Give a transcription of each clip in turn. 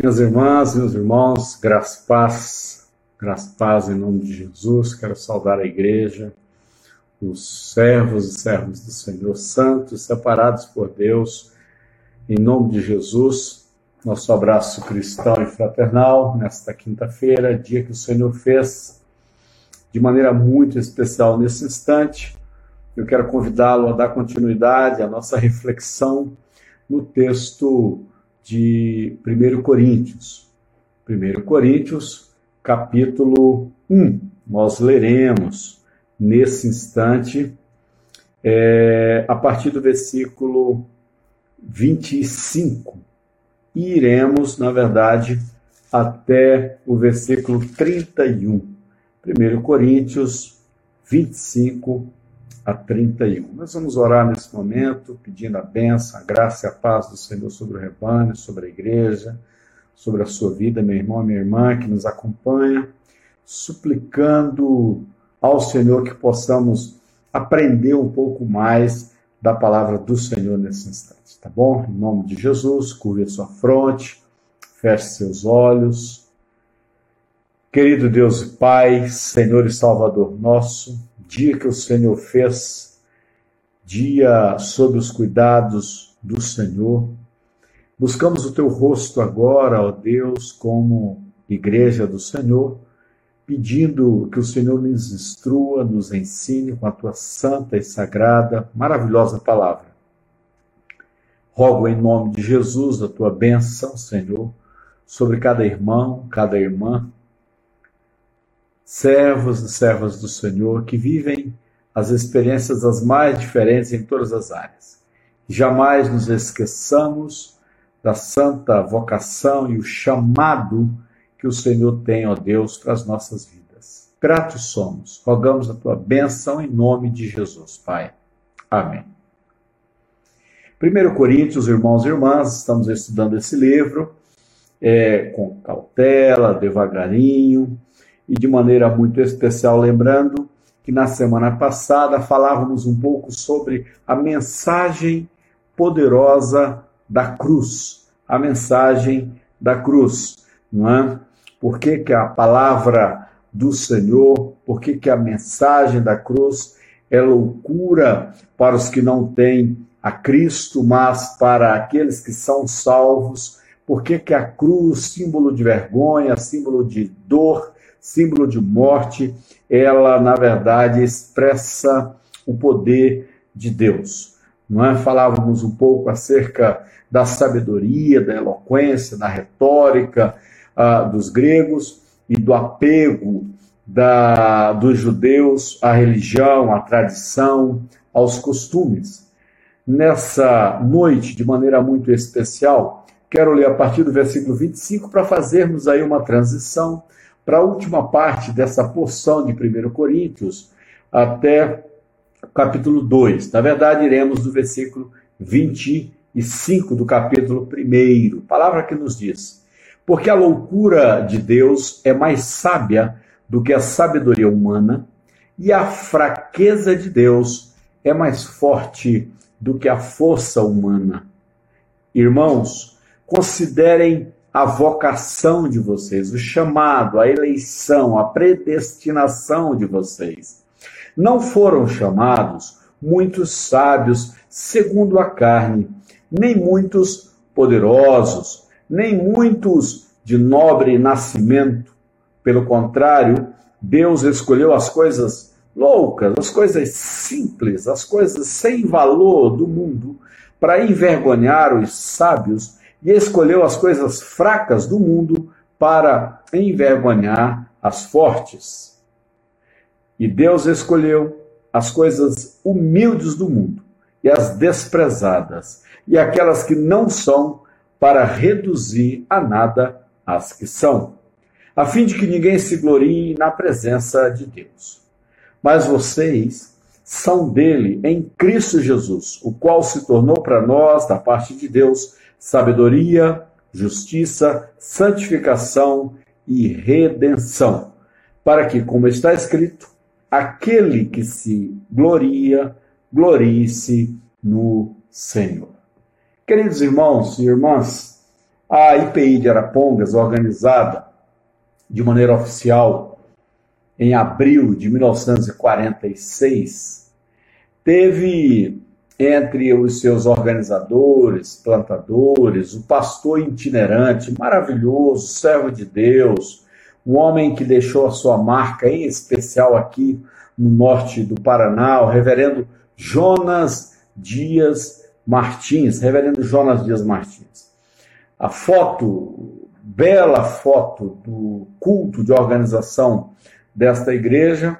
Minhas irmãs, meus irmãos, graça paz, graça paz em nome de Jesus. Quero saudar a igreja, os servos e servos do Senhor santos, separados por Deus, em nome de Jesus. Nosso abraço cristão e fraternal nesta quinta-feira, dia que o Senhor fez de maneira muito especial nesse instante. Eu quero convidá-lo a dar continuidade à nossa reflexão no texto de 1 Coríntios. 1 Coríntios, capítulo 1. Nós leremos nesse instante, é, a partir do versículo 25. E iremos, na verdade, até o versículo 31. 1 Coríntios 25, a 31. Nós vamos orar nesse momento, pedindo a bênção, a graça e a paz do Senhor sobre o rebanho, sobre a igreja, sobre a sua vida, meu irmão minha irmã que nos acompanha, suplicando ao Senhor que possamos aprender um pouco mais da palavra do Senhor nesse instante, tá bom? Em nome de Jesus, curve a sua fronte, feche seus olhos. Querido Deus e Pai, Senhor e Salvador nosso, dia que o Senhor fez, dia sob os cuidados do Senhor. Buscamos o teu rosto agora, ó Deus, como igreja do Senhor, pedindo que o Senhor nos instrua, nos ensine com a tua santa e sagrada, maravilhosa palavra. Rogo em nome de Jesus a tua bênção, Senhor, sobre cada irmão, cada irmã, servos e servas do Senhor que vivem as experiências as mais diferentes em todas as áreas. Jamais nos esqueçamos da santa vocação e o chamado que o Senhor tem, ó Deus, para as nossas vidas. Gratos somos. Rogamos a tua bênção em nome de Jesus, Pai. Amém. 1 Coríntios, irmãos e irmãs, estamos estudando esse livro é, com cautela, devagarinho, e de maneira muito especial, lembrando que na semana passada falávamos um pouco sobre a mensagem poderosa da cruz, a mensagem da cruz, não é? Por que, que a palavra do Senhor, por que, que a mensagem da cruz é loucura para os que não têm a Cristo, mas para aqueles que são salvos? Por que, que a cruz, símbolo de vergonha, símbolo de dor, símbolo de morte, ela, na verdade, expressa o poder de Deus. Não é? Falávamos um pouco acerca da sabedoria, da eloquência, da retórica uh, dos gregos e do apego da, dos judeus à religião, à tradição, aos costumes. Nessa noite, de maneira muito especial, quero ler a partir do versículo 25 para fazermos aí uma transição para a última parte dessa porção de 1 Coríntios, até capítulo 2. Na verdade, iremos do versículo 25 do capítulo 1, palavra que nos diz: Porque a loucura de Deus é mais sábia do que a sabedoria humana, e a fraqueza de Deus é mais forte do que a força humana. Irmãos, considerem a vocação de vocês, o chamado, a eleição, a predestinação de vocês. Não foram chamados muitos sábios segundo a carne, nem muitos poderosos, nem muitos de nobre nascimento. Pelo contrário, Deus escolheu as coisas loucas, as coisas simples, as coisas sem valor do mundo, para envergonhar os sábios e escolheu as coisas fracas do mundo para envergonhar as fortes. E Deus escolheu as coisas humildes do mundo e as desprezadas e aquelas que não são para reduzir a nada as que são, a fim de que ninguém se glorie na presença de Deus. Mas vocês são dele em Cristo Jesus, o qual se tornou para nós, da parte de Deus, sabedoria, justiça, santificação e redenção, para que, como está escrito, aquele que se gloria, glorie-se no Senhor. Queridos irmãos e irmãs, A IPI de Arapongas, organizada de maneira oficial em abril de 1946, teve entre os seus organizadores, plantadores, o pastor itinerante, maravilhoso, servo de Deus, um homem que deixou a sua marca, em especial aqui no norte do Paraná, o reverendo Jonas Dias Martins, reverendo Jonas Dias Martins. A foto, bela foto do culto de organização desta igreja,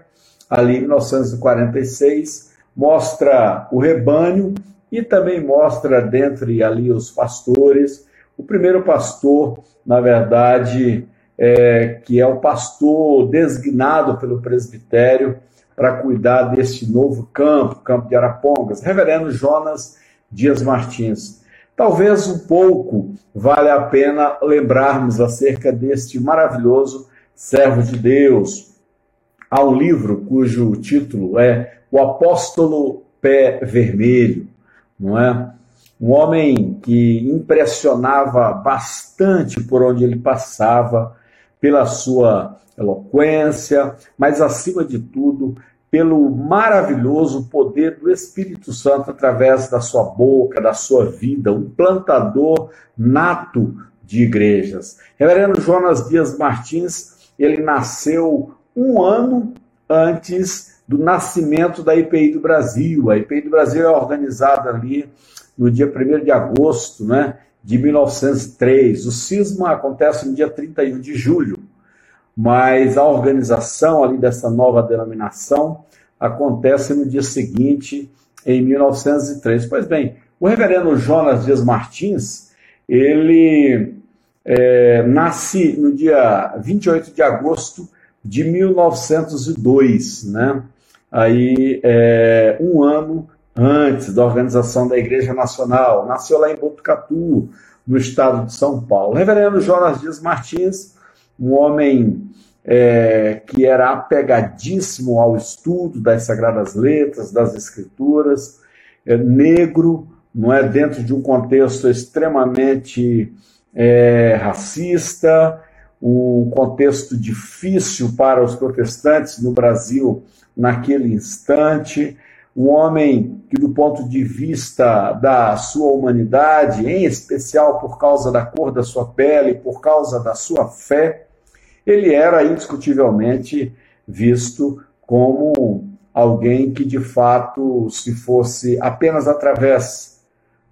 ali em 1946, mostra o rebanho e também mostra dentre ali os pastores. O primeiro pastor, na verdade, é, que é o pastor designado pelo presbitério para cuidar deste novo campo, campo de Arapongas, reverendo Jonas Dias Martins. Talvez um pouco vale a pena lembrarmos acerca deste maravilhoso servo de Deus. Há um livro cujo título é o apóstolo pé vermelho, não é? Um homem que impressionava bastante por onde ele passava, pela sua eloquência, mas acima de tudo, pelo maravilhoso poder do Espírito Santo através da sua boca, da sua vida, um plantador nato de igrejas. Reverendo Jonas Dias Martins, ele nasceu um ano antes do nascimento da IPI do Brasil. A IPI do Brasil é organizada ali no dia 1 de agosto né, de 1903. O cisma acontece no dia 31 de julho, mas a organização ali dessa nova denominação acontece no dia seguinte, em 1903. Pois bem, o reverendo Jonas Dias Martins, ele é, nasce no dia 28 de agosto de 1902, né? aí é, um ano antes da organização da Igreja Nacional. Nasceu lá em Botucatu, no estado de São Paulo. Reverendo Jonas Dias Martins, um homem é, que era apegadíssimo ao estudo das Sagradas Letras, das Escrituras, é, negro, não é dentro de um contexto extremamente é, racista, um contexto difícil para os protestantes no Brasil naquele instante, um homem que, do ponto de vista da sua humanidade, em especial por causa da cor da sua pele, por causa da sua fé, ele era indiscutivelmente visto como alguém que, de fato, se fosse apenas através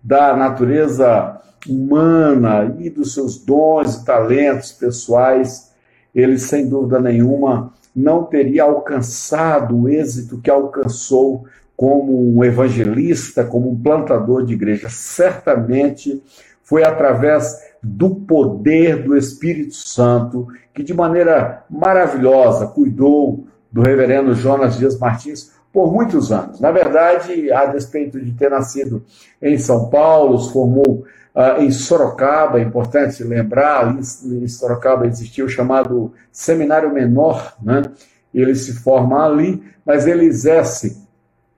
da natureza humana e dos seus dons e talentos pessoais, ele, sem dúvida nenhuma, não teria alcançado o êxito que alcançou como um evangelista, como um plantador de igreja. Certamente foi através do poder do Espírito Santo que, de maneira maravilhosa, cuidou do reverendo Jonas Dias Martins por muitos anos. Na verdade, a despeito de ter nascido em São Paulo, formou uh, em Sorocaba, é importante lembrar, ali em Sorocaba existia o chamado Seminário Menor, né? ele se forma ali, mas ele exerce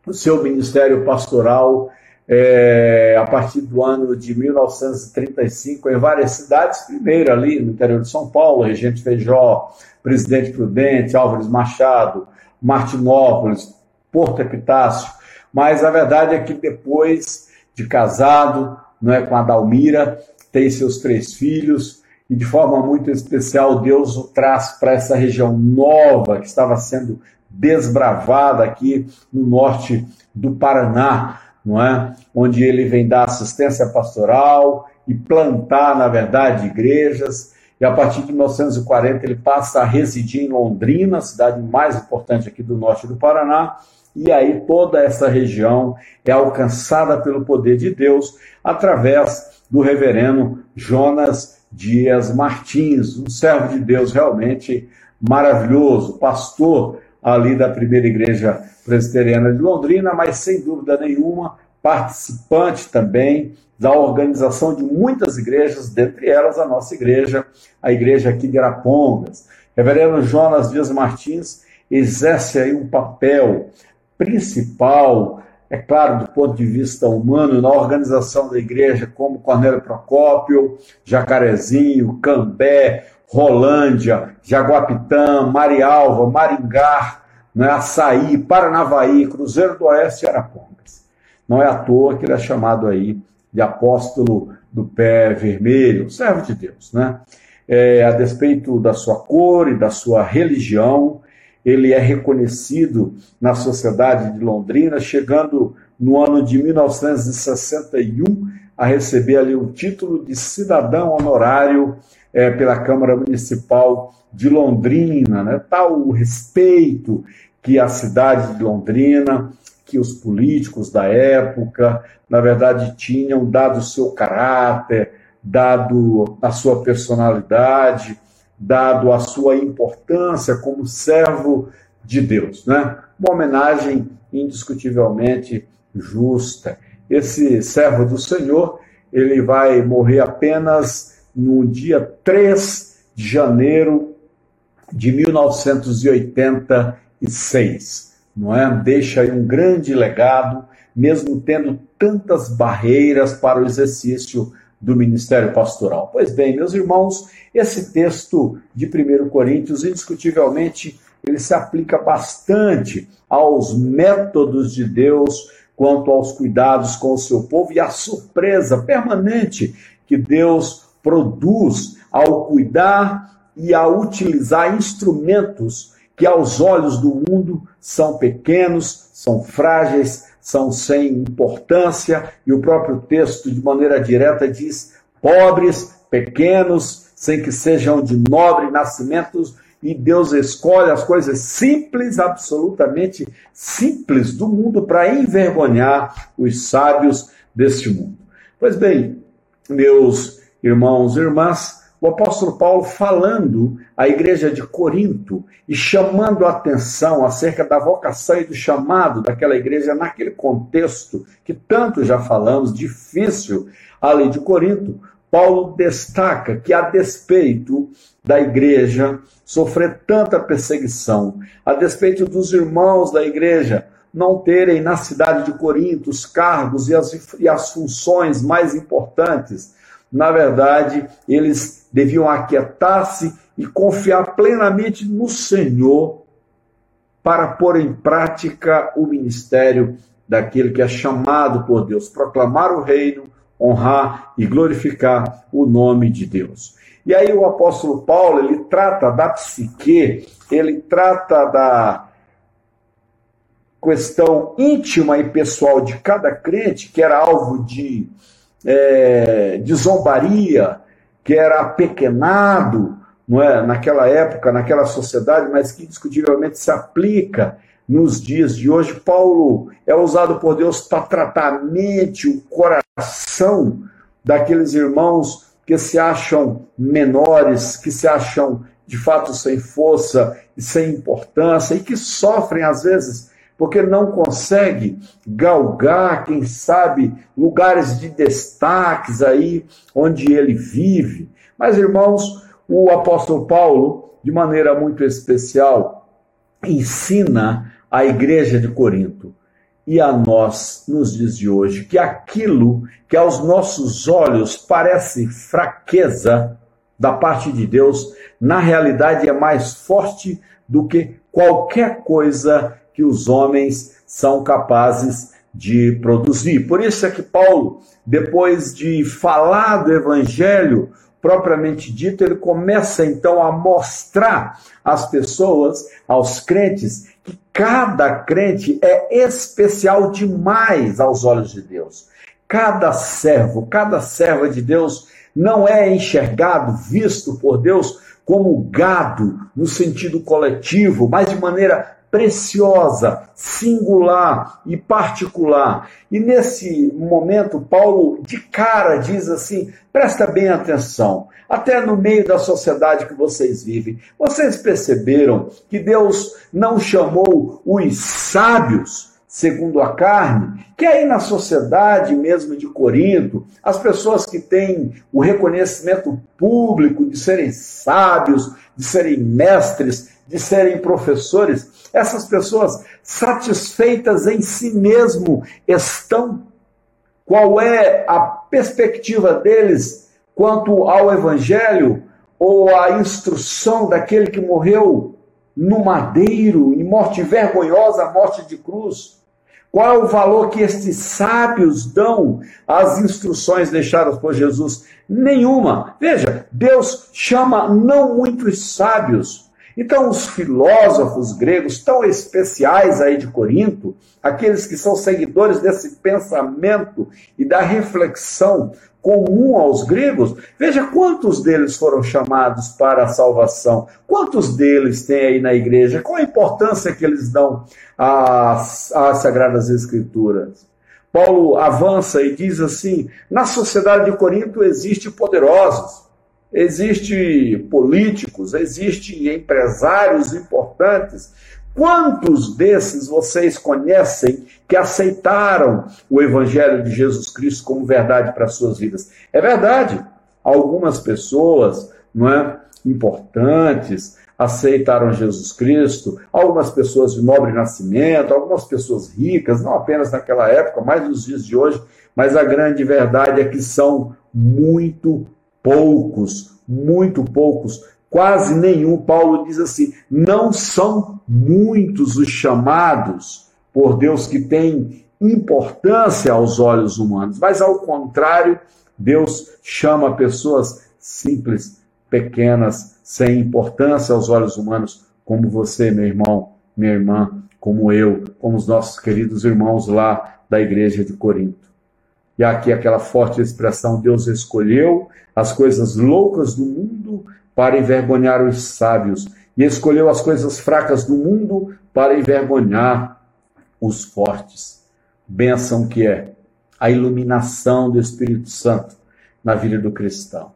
o seu ministério pastoral é, a partir do ano de 1935 em várias cidades, primeiro ali no interior de São Paulo, Regente Feijó, Presidente Prudente, Álvares Machado, Martinópolis, Porto Epitácio, mas a verdade é que depois de casado não é, com a Dalmira, tem seus três filhos, e de forma muito especial Deus o traz para essa região nova que estava sendo desbravada aqui no norte do Paraná, não é? Onde ele vem dar assistência pastoral e plantar, na verdade, igrejas. E a partir de 1940 ele passa a residir em Londrina, a cidade mais importante aqui do norte do Paraná, e aí toda essa região é alcançada pelo poder de Deus através do reverendo Jonas Dias Martins, um servo de Deus realmente maravilhoso, pastor ali da primeira igreja presbiteriana de Londrina, mas sem dúvida nenhuma participante também da organização de muitas igrejas, dentre elas a nossa igreja, a igreja aqui de Arapongas. Reverendo Jonas Dias Martins exerce aí um papel principal é claro, do ponto de vista humano, na organização da igreja, como Cornélio Procópio, Jacarezinho, Cambé, Rolândia, Jaguapitã, Marialva, Maringá, né, Açaí, Paranavaí, Cruzeiro do Oeste e Arapongas. Não é à toa que ele é chamado aí de apóstolo do pé vermelho, servo de Deus, né? É, a despeito da sua cor e da sua religião, ele é reconhecido na sociedade de Londrina, chegando no ano de 1961 a receber ali o título de cidadão honorário é, pela Câmara Municipal de Londrina, né? Tal o respeito que a cidade de Londrina, que os políticos da época, na verdade, tinham dado seu caráter, dado a sua personalidade, dado a sua importância como servo de Deus, né? Uma homenagem indiscutivelmente justa. Esse servo do Senhor, ele vai morrer apenas no dia 3 de janeiro de 1986, não é? Deixa aí um grande legado, mesmo tendo tantas barreiras para o exercício do ministério pastoral. Pois bem, meus irmãos, esse texto de 1 Coríntios, indiscutivelmente, ele se aplica bastante aos métodos de Deus quanto aos cuidados com o seu povo e a surpresa permanente que Deus produz ao cuidar e a utilizar instrumentos que aos olhos do mundo são pequenos, são frágeis, são sem importância, e o próprio texto, de maneira direta, diz: pobres, pequenos, sem que sejam de nobre nascimento, e Deus escolhe as coisas simples, absolutamente simples do mundo, para envergonhar os sábios deste mundo. Pois bem, meus irmãos e irmãs, o apóstolo Paulo falando à igreja de Corinto e chamando a atenção acerca da vocação e do chamado daquela igreja naquele contexto que tanto já falamos, difícil, a lei de Corinto. Paulo destaca que, a despeito da igreja sofrer tanta perseguição, a despeito dos irmãos da igreja não terem na cidade de Corinto os cargos e as, e as funções mais importantes, na verdade, eles deviam aquietar-se e confiar plenamente no Senhor para pôr em prática o ministério daquele que é chamado por Deus, proclamar o reino, honrar e glorificar o nome de Deus. E aí o apóstolo Paulo, ele trata da psique, ele trata da questão íntima e pessoal de cada crente, que era alvo de é, de zombaria, que era apequenado não é, naquela época, naquela sociedade, mas que indiscutivelmente se aplica nos dias de hoje. Paulo é usado por Deus para tratar a mente, o coração daqueles irmãos que se acham menores, que se acham de fato sem força e sem importância e que sofrem às vezes porque não consegue galgar, quem sabe, lugares de destaques aí onde ele vive. Mas, irmãos, o apóstolo Paulo, de maneira muito especial, ensina à igreja de Corinto e a nós nos dias de hoje que aquilo que aos nossos olhos parece fraqueza da parte de Deus, na realidade é mais forte do que qualquer coisa que os homens são capazes de produzir. Por isso é que Paulo, depois de falar do evangelho propriamente dito, ele começa então a mostrar às pessoas, aos crentes, que cada crente é especial demais aos olhos de Deus. Cada servo, cada serva de Deus não é enxergado, visto por Deus como gado no sentido coletivo, mas de maneira preciosa, singular e particular. E nesse momento, Paulo de cara diz assim: presta bem atenção, até no meio da sociedade que vocês vivem, vocês perceberam que Deus não chamou os sábios segundo a carne, que aí na sociedade mesmo de Corinto, as pessoas que têm o reconhecimento público de serem sábios, de serem mestres, de serem professores, essas pessoas satisfeitas em si mesmo estão? Qual é a perspectiva deles quanto ao evangelho ou à instrução daquele que morreu no madeiro, em morte vergonhosa, morte de cruz? Qual é o valor que estes sábios dão às instruções deixadas por Jesus? Nenhuma. Veja, Deus chama não muitos sábios. Então, os filósofos gregos tão especiais aí de Corinto, aqueles que são seguidores desse pensamento e da reflexão comum aos gregos, veja quantos deles foram chamados para a salvação, quantos deles tem aí na igreja, qual a importância que eles dão às, às Sagradas Escrituras. Paulo avança e diz assim: na sociedade de Corinto existe poderosos, existe políticos, existe empresários importantes. Quantos desses vocês conhecem que aceitaram o Evangelho de Jesus Cristo como verdade para suas vidas? É verdade, algumas pessoas, não é, importantes, aceitaram Jesus Cristo, algumas pessoas de nobre nascimento, algumas pessoas ricas, não apenas naquela época, mas nos dias de hoje, mas a grande verdade é que são muito poucos, muito poucos, quase nenhum. Paulo diz assim: não são muitos os chamados por Deus que têm importância aos olhos humanos, mas ao contrário, Deus chama pessoas simples, pequenas, sem importância aos olhos humanos, como você, meu irmão, minha irmã, como eu, como os nossos queridos irmãos lá da igreja de Corinto. E aqui aquela forte expressão: Deus escolheu as coisas loucas do mundo para envergonhar os sábios, e escolheu as coisas fracas do mundo para envergonhar os fortes. Benção que é a iluminação do Espírito Santo na vida do cristão.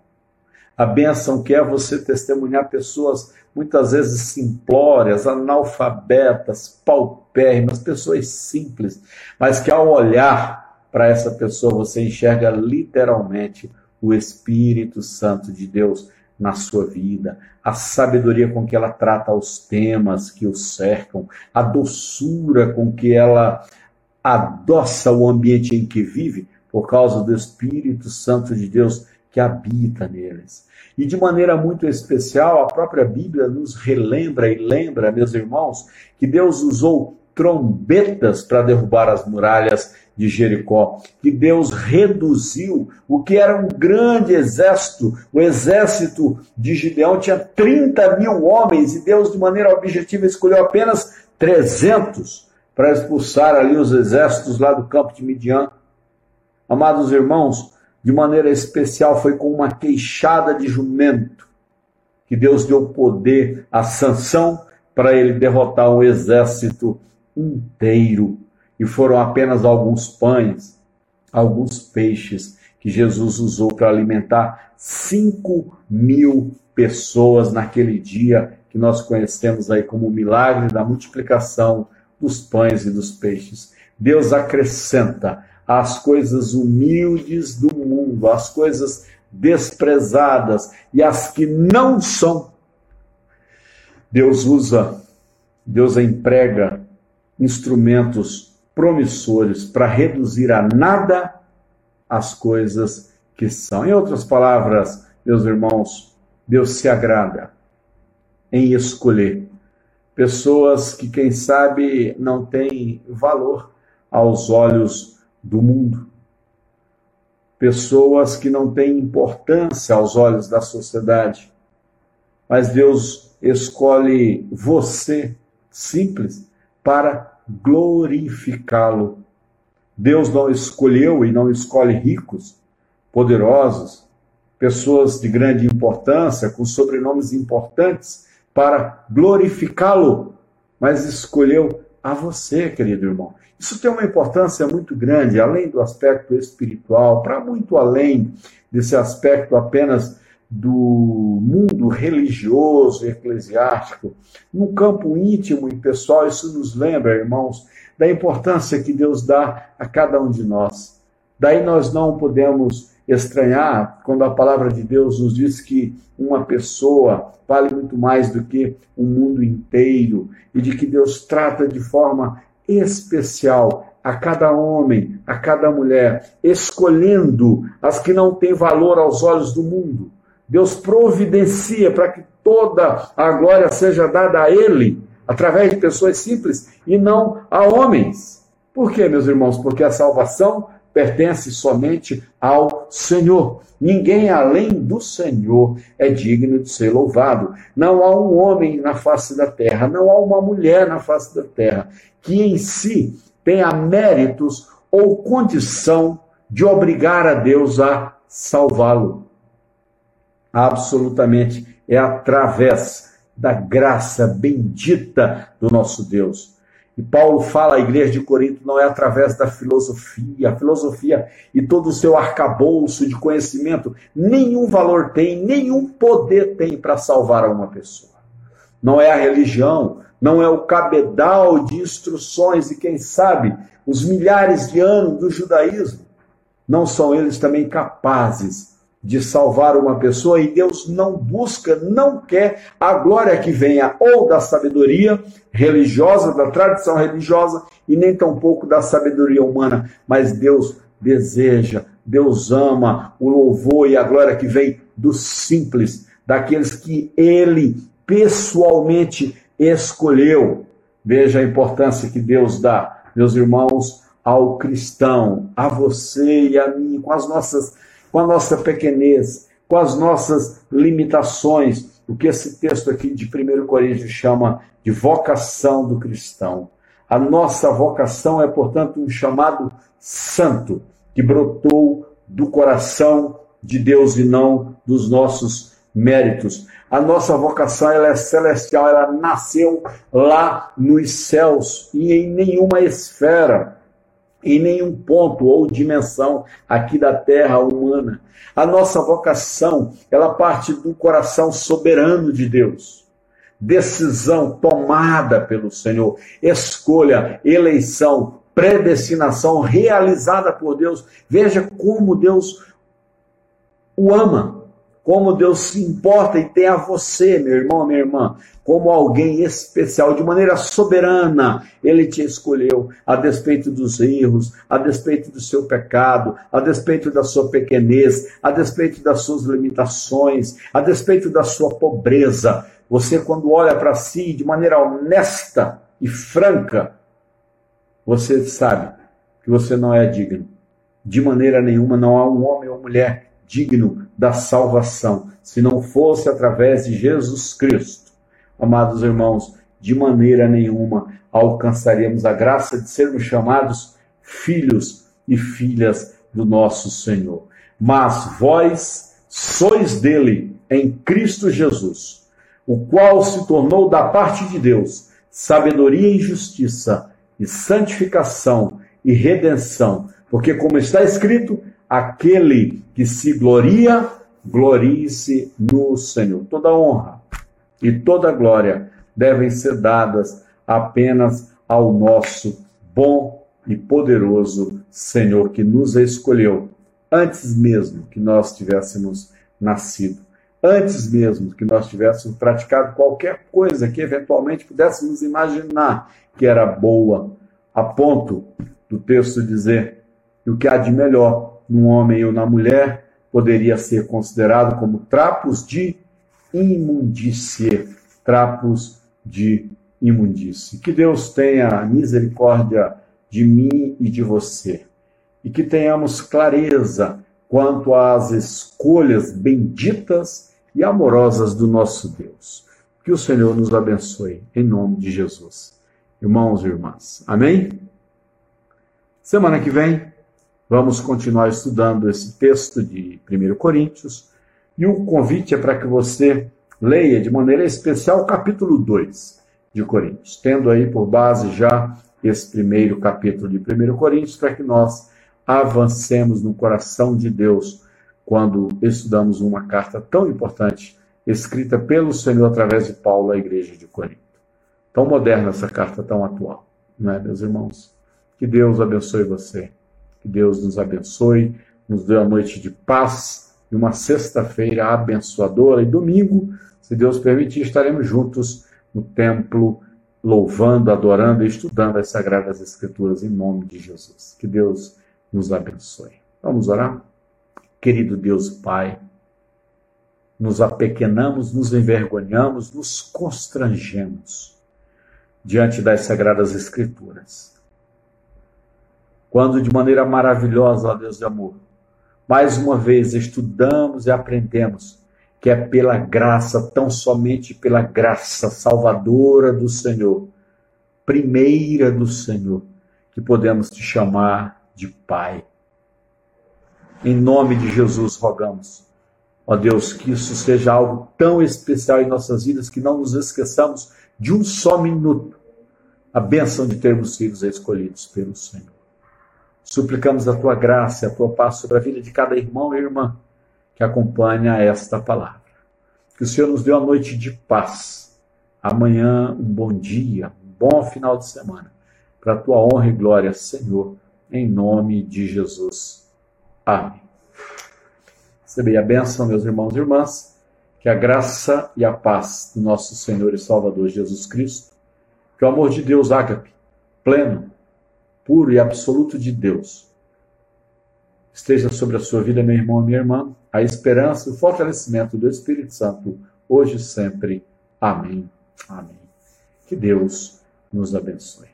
A benção que é você testemunhar pessoas muitas vezes simplórias, analfabetas, paupérrimas, pessoas simples, mas que ao olhar para essa pessoa você enxerga literalmente o Espírito Santo de Deus na sua vida, a sabedoria com que ela trata os temas que o cercam, a doçura com que ela adoça o ambiente em que vive, por causa do Espírito Santo de Deus que habita neles. E de maneira muito especial, a própria Bíblia nos relembra e lembra, meus irmãos, que Deus usou trombetas para derrubar as muralhas de Jericó, que Deus reduziu o que era um grande exército. O exército de Gideão tinha 30 mil homens e Deus, de maneira objetiva, escolheu apenas 300 para expulsar ali os exércitos lá do campo de Midian. Amados irmãos, de maneira especial foi com uma queixada de jumento que Deus deu poder a Sansão para ele derrotar um exército inteiro e foram apenas alguns pães, alguns peixes que Jesus usou para alimentar 5 mil pessoas naquele dia que nós conhecemos aí como o milagre da multiplicação dos pães e dos peixes. Deus acrescenta às coisas humildes do mundo, às coisas desprezadas e as que não são. Deus usa, Deus emprega instrumentos promissores para reduzir a nada as coisas que são. Em outras palavras, meus irmãos, Deus se agrada em escolher pessoas que, quem sabe, não têm valor aos olhos do mundo, pessoas que não têm importância aos olhos da sociedade, mas Deus escolhe você, simples, para glorificá-lo. Deus não escolheu e não escolhe ricos, poderosos, pessoas de grande importância, com sobrenomes importantes, para glorificá-lo, mas escolheu a você, querido irmão. Isso tem uma importância muito grande, além do aspecto espiritual, para muito além desse aspecto apenas do mundo religioso e eclesiástico, no campo íntimo e pessoal, isso nos lembra, irmãos, da importância que Deus dá a cada um de nós. Daí nós não podemos estranhar quando a palavra de Deus nos diz que uma pessoa vale muito mais do que o mundo inteiro e de que Deus trata de forma especial a cada homem, a cada mulher, escolhendo as que não têm valor aos olhos do mundo. Deus providencia para que toda a glória seja dada a Ele, através de pessoas simples e não a homens. Por quê, meus irmãos? Porque a salvação pertence somente ao Senhor. Ninguém além do Senhor é digno de ser louvado. Não há um homem na face da terra, não há uma mulher na face da terra que em si tenha méritos ou condição de obrigar a Deus a salvá-lo. Absolutamente é através da graça bendita do nosso Deus. E Paulo fala à igreja de Corinto não é através da filosofia. A filosofia e todo o seu arcabouço de conhecimento nenhum valor tem, nenhum poder tem para salvar uma pessoa. Não é a religião, não é o cabedal de instruções e, quem sabe, os milhares de anos do judaísmo. Não são eles também capazes de salvar uma pessoa e Deus não busca, não quer a glória que venha ou da sabedoria religiosa, da tradição religiosa e nem tampouco da sabedoria humana, mas Deus deseja, Deus ama o louvor e a glória que vem dos simples, daqueles que ele pessoalmente escolheu. Veja a importância que Deus dá, meus irmãos, ao cristão, a você e a mim, com as nossas, com a nossa pequenez, com as nossas limitações, o que esse texto aqui de 1 Coríntios chama de vocação do cristão. A nossa vocação é, portanto, um chamado santo que brotou do coração de Deus e não dos nossos méritos. A nossa vocação ela é celestial, ela nasceu lá nos céus e em nenhuma esfera, em nenhum ponto ou dimensão aqui da terra humana. A nossa vocação, ela parte do coração soberano de Deus. Decisão tomada pelo Senhor, escolha, eleição, predestinação realizada por Deus. Veja como Deus o ama como Deus se importa e tem a você, meu irmão, minha irmã, como alguém especial, de maneira soberana. Ele te escolheu a despeito dos erros, a despeito do seu pecado, a despeito da sua pequenez, a despeito das suas limitações, a despeito da sua pobreza. Você, quando olha para si de maneira honesta e franca, você sabe que você não é digno. De maneira nenhuma, não há um homem ou mulher digno da salvação, se não fosse através de Jesus Cristo. Amados irmãos, de maneira nenhuma alcançaríamos a graça de sermos chamados filhos e filhas do nosso Senhor. Mas vós sois dele em Cristo Jesus, o qual se tornou da parte de Deus sabedoria e justiça, e santificação e redenção, porque, como está escrito, aquele que se gloria, glorie-se no Senhor. Toda honra e toda glória devem ser dadas apenas ao nosso bom e poderoso Senhor que nos escolheu antes mesmo que nós tivéssemos nascido, antes mesmo que nós tivéssemos praticado qualquer coisa que eventualmente pudéssemos imaginar que era boa, a ponto do texto dizer que o que há de melhor num homem ou na mulher poderia ser considerado como trapos de imundície, trapos de imundície. Que Deus tenha misericórdia de mim e de você, e que tenhamos clareza quanto às escolhas benditas e amorosas do nosso Deus. Que o Senhor nos abençoe, em nome de Jesus. Irmãos e irmãs. Amém? Semana que vem Vamos continuar estudando esse texto de 1 Coríntios e o convite é para que você leia de maneira especial o capítulo 2 de Coríntios, tendo aí por base já esse primeiro capítulo de 1 Coríntios, para que nós avancemos no coração de Deus quando estudamos uma carta tão importante escrita pelo Senhor através de Paulo à igreja de Corinto. Tão moderna essa carta, tão atual, não é, meus irmãos? Que Deus abençoe você. Que Deus nos abençoe nos deu a noite de paz e uma sexta-feira abençoadora. E domingo, se Deus permitir, estaremos juntos no templo, louvando, adorando e estudando as Sagradas Escrituras em nome de Jesus. Que Deus nos abençoe. Vamos orar? Querido Deus Pai, nos apequenamos, nos envergonhamos, nos constrangemos diante das Sagradas Escrituras. Quando de maneira maravilhosa, ó Deus de amor, mais uma vez estudamos e aprendemos que é pela graça, tão somente pela graça salvadora do Senhor, primeira do Senhor, que podemos te chamar de Pai. Em nome de Jesus rogamos, ó Deus, que isso seja algo tão especial em nossas vidas que não nos esqueçamos de um só minuto a bênção de termos filhos escolhidos pelo Senhor. Suplicamos a tua graça a tua paz sobre a vida de cada irmão e irmã que acompanha esta palavra. Que o Senhor nos dê uma noite de paz. Amanhã, um bom dia, um bom final de semana. Para a tua honra e glória, Senhor, em nome de Jesus. Amém. Recebei a bênção, meus irmãos e irmãs. Que a graça e a paz do nosso Senhor e Salvador Jesus Cristo, que o amor de Deus, ágape, pleno, puro e absoluto de Deus, esteja sobre a sua vida, meu irmão e minha irmã, a esperança e o fortalecimento do Espírito Santo, hoje e sempre. Amém. Amém. Que Deus nos abençoe.